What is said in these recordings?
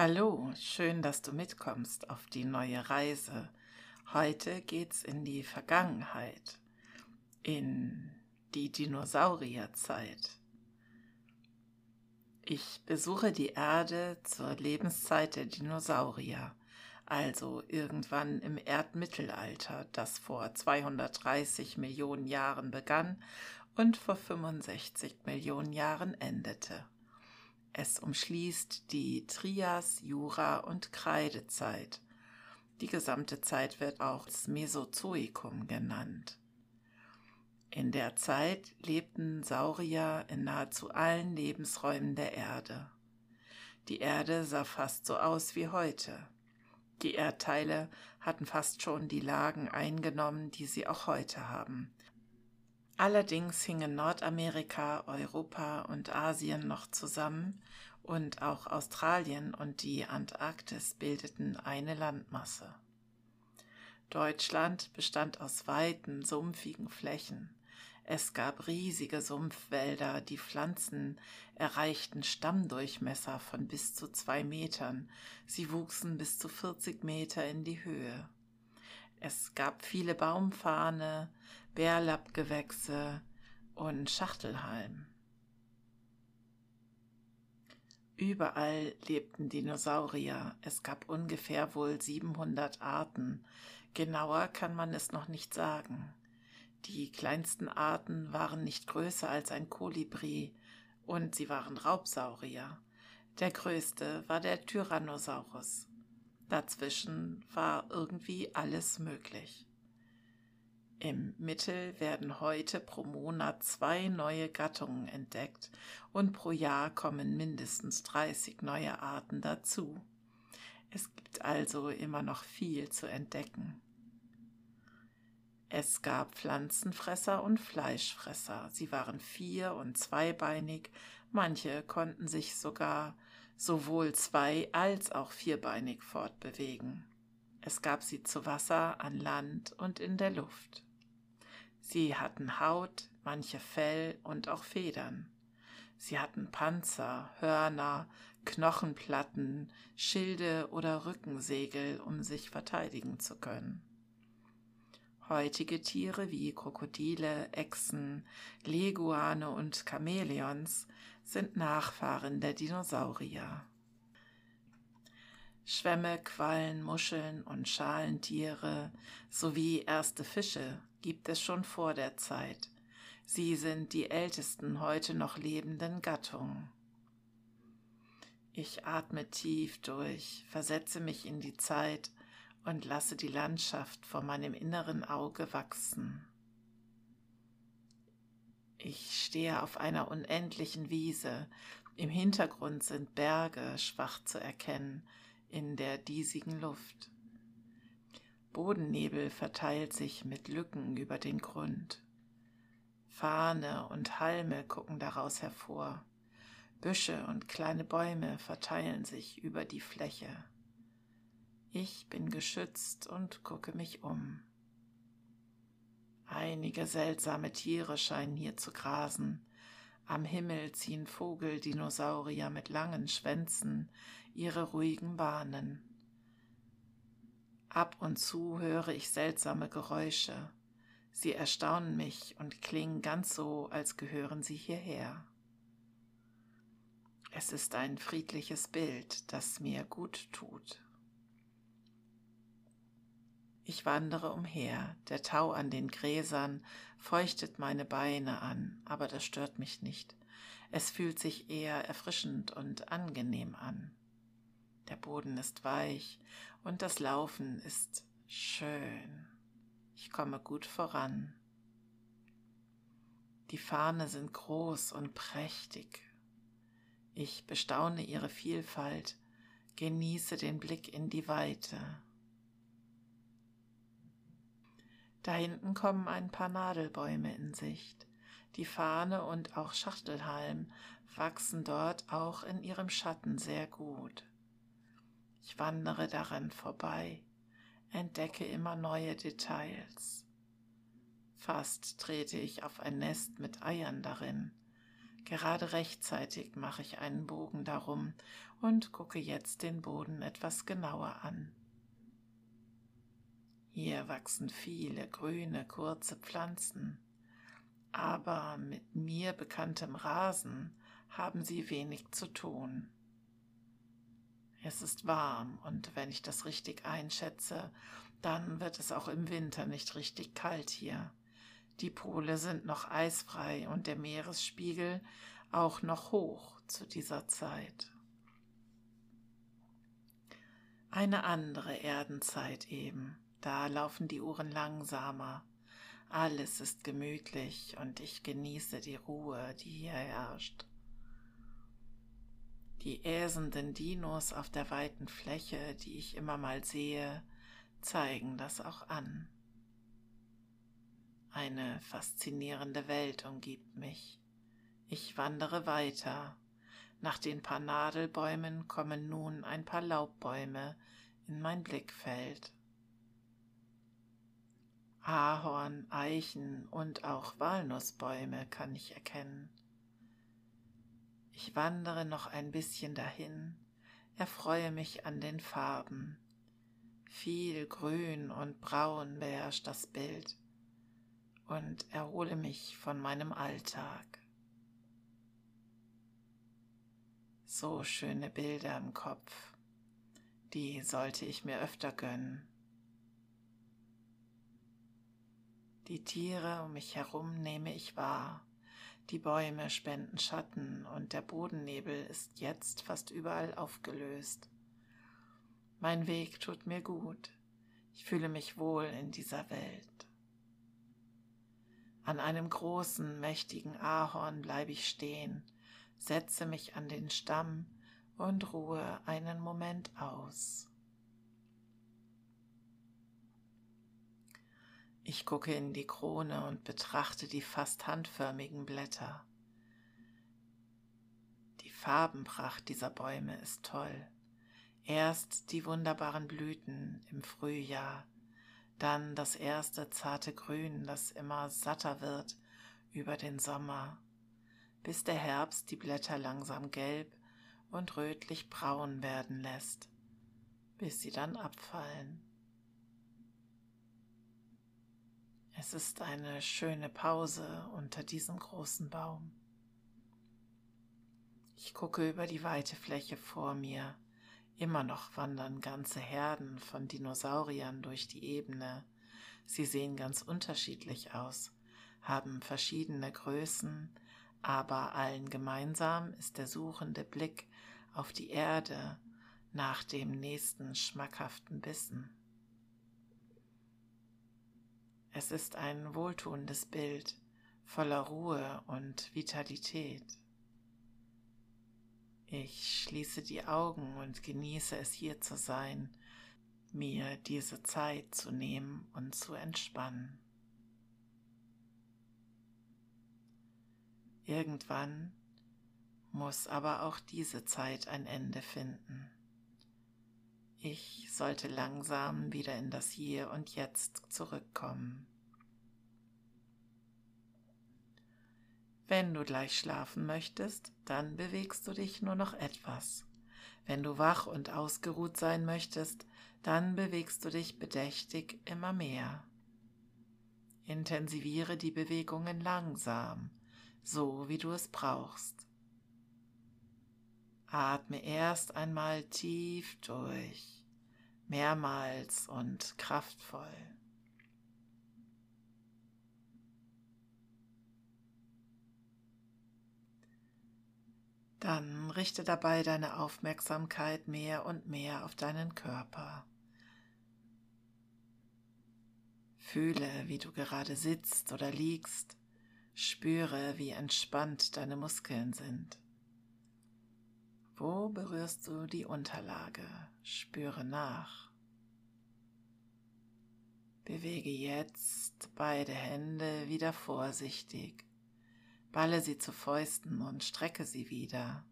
Hallo, schön, dass du mitkommst auf die neue Reise. Heute geht's in die Vergangenheit, in die Dinosaurierzeit. Ich besuche die Erde zur Lebenszeit der Dinosaurier, also irgendwann im Erdmittelalter, das vor 230 Millionen Jahren begann und vor 65 Millionen Jahren endete. Es umschließt die Trias, Jura und Kreidezeit. Die gesamte Zeit wird auch das Mesozoikum genannt. In der Zeit lebten Saurier in nahezu allen Lebensräumen der Erde. Die Erde sah fast so aus wie heute. Die Erdteile hatten fast schon die Lagen eingenommen, die sie auch heute haben. Allerdings hingen Nordamerika, Europa und Asien noch zusammen und auch Australien und die Antarktis bildeten eine Landmasse. Deutschland bestand aus weiten, sumpfigen Flächen. Es gab riesige Sumpfwälder, die Pflanzen erreichten Stammdurchmesser von bis zu zwei Metern. Sie wuchsen bis zu 40 Meter in die Höhe. Es gab viele Baumfahne, Bärlappgewächse und Schachtelhalm. Überall lebten Dinosaurier. Es gab ungefähr wohl 700 Arten. Genauer kann man es noch nicht sagen. Die kleinsten Arten waren nicht größer als ein Kolibri und sie waren Raubsaurier. Der größte war der Tyrannosaurus. Dazwischen war irgendwie alles möglich. Im Mittel werden heute pro Monat zwei neue Gattungen entdeckt und pro Jahr kommen mindestens 30 neue Arten dazu. Es gibt also immer noch viel zu entdecken. Es gab Pflanzenfresser und Fleischfresser. Sie waren vier- und zweibeinig, manche konnten sich sogar sowohl zwei- als auch vierbeinig fortbewegen. Es gab sie zu Wasser, an Land und in der Luft. Sie hatten Haut, manche Fell und auch Federn. Sie hatten Panzer, Hörner, Knochenplatten, Schilde oder Rückensegel, um sich verteidigen zu können. Heutige Tiere wie Krokodile, Echsen, Leguane und Chamäleons sind Nachfahren der Dinosaurier. Schwämme, Quallen, Muscheln und Schalentiere sowie erste Fische gibt es schon vor der Zeit. Sie sind die ältesten heute noch lebenden Gattungen. Ich atme tief durch, versetze mich in die Zeit und lasse die Landschaft vor meinem inneren Auge wachsen. Ich stehe auf einer unendlichen Wiese, im Hintergrund sind Berge schwach zu erkennen in der diesigen Luft. Bodennebel verteilt sich mit Lücken über den Grund. Fahne und Halme gucken daraus hervor. Büsche und kleine Bäume verteilen sich über die Fläche. Ich bin geschützt und gucke mich um. Einige seltsame Tiere scheinen hier zu grasen. Am Himmel ziehen Vogeldinosaurier mit langen Schwänzen ihre ruhigen Bahnen. Ab und zu höre ich seltsame Geräusche. Sie erstaunen mich und klingen ganz so, als gehören sie hierher. Es ist ein friedliches Bild, das mir gut tut. Ich wandere umher, der Tau an den Gräsern feuchtet meine Beine an, aber das stört mich nicht. Es fühlt sich eher erfrischend und angenehm an. Der Boden ist weich und das Laufen ist schön. Ich komme gut voran. Die Fahne sind groß und prächtig. Ich bestaune ihre Vielfalt, genieße den Blick in die Weite. Da hinten kommen ein paar Nadelbäume in Sicht. Die Fahne und auch Schachtelhalm wachsen dort auch in ihrem Schatten sehr gut. Ich wandere daran vorbei, entdecke immer neue Details. Fast trete ich auf ein Nest mit Eiern darin. Gerade rechtzeitig mache ich einen Bogen darum und gucke jetzt den Boden etwas genauer an. Hier wachsen viele grüne, kurze Pflanzen, aber mit mir bekanntem Rasen haben sie wenig zu tun. Es ist warm und wenn ich das richtig einschätze, dann wird es auch im Winter nicht richtig kalt hier. Die Pole sind noch eisfrei und der Meeresspiegel auch noch hoch zu dieser Zeit. Eine andere Erdenzeit eben, da laufen die Uhren langsamer, alles ist gemütlich und ich genieße die Ruhe, die hier herrscht. Die äsenden Dinos auf der weiten Fläche, die ich immer mal sehe, zeigen das auch an. Eine faszinierende Welt umgibt mich. Ich wandere weiter. Nach den paar Nadelbäumen kommen nun ein paar Laubbäume in mein Blickfeld. Ahorn, Eichen und auch Walnussbäume kann ich erkennen. Ich wandere noch ein bisschen dahin, erfreue mich an den Farben. Viel Grün und Braun beherrscht das Bild und erhole mich von meinem Alltag. So schöne Bilder im Kopf, die sollte ich mir öfter gönnen. Die Tiere um mich herum nehme ich wahr, die Bäume spenden Schatten und der Bodennebel ist jetzt fast überall aufgelöst. Mein Weg tut mir gut, ich fühle mich wohl in dieser Welt. An einem großen, mächtigen Ahorn bleibe ich stehen, setze mich an den Stamm und ruhe einen Moment aus. Ich gucke in die Krone und betrachte die fast handförmigen Blätter. Die Farbenpracht dieser Bäume ist toll. Erst die wunderbaren Blüten im Frühjahr, dann das erste zarte Grün, das immer satter wird über den Sommer, bis der Herbst die Blätter langsam gelb und rötlich braun werden lässt, bis sie dann abfallen. Es ist eine schöne Pause unter diesem großen Baum. Ich gucke über die weite Fläche vor mir, Immer noch wandern ganze Herden von Dinosauriern durch die Ebene. Sie sehen ganz unterschiedlich aus, haben verschiedene Größen, aber allen gemeinsam ist der suchende Blick auf die Erde nach dem nächsten schmackhaften Bissen. Es ist ein wohltuendes Bild voller Ruhe und Vitalität. Ich schließe die Augen und genieße es hier zu sein, mir diese Zeit zu nehmen und zu entspannen. Irgendwann muss aber auch diese Zeit ein Ende finden. Ich sollte langsam wieder in das Hier und Jetzt zurückkommen. Wenn du gleich schlafen möchtest, dann bewegst du dich nur noch etwas. Wenn du wach und ausgeruht sein möchtest, dann bewegst du dich bedächtig immer mehr. Intensiviere die Bewegungen langsam, so wie du es brauchst. Atme erst einmal tief durch, mehrmals und kraftvoll. Dann richte dabei deine Aufmerksamkeit mehr und mehr auf deinen Körper. Fühle, wie du gerade sitzt oder liegst. Spüre, wie entspannt deine Muskeln sind. Wo berührst du die Unterlage? Spüre nach. Bewege jetzt beide Hände wieder vorsichtig Balle sie zu Fäusten und strecke sie wieder.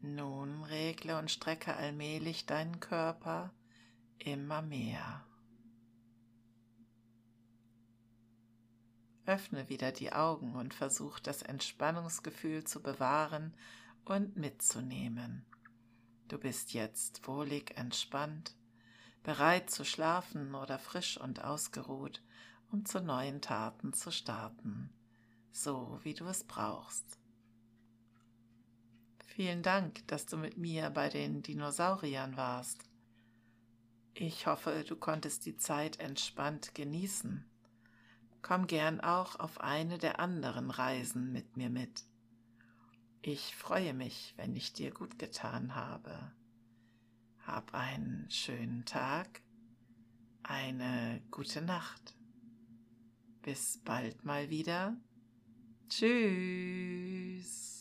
Nun regle und strecke allmählich deinen Körper immer mehr. Öffne wieder die Augen und versuch das Entspannungsgefühl zu bewahren und mitzunehmen. Du bist jetzt wohlig entspannt, bereit zu schlafen oder frisch und ausgeruht, um zu neuen Taten zu starten, so wie du es brauchst. Vielen Dank, dass du mit mir bei den Dinosauriern warst. Ich hoffe, du konntest die Zeit entspannt genießen. Komm gern auch auf eine der anderen Reisen mit mir mit. Ich freue mich, wenn ich dir gut getan habe. Hab einen schönen Tag, eine gute Nacht. Bis bald mal wieder. Tschüss.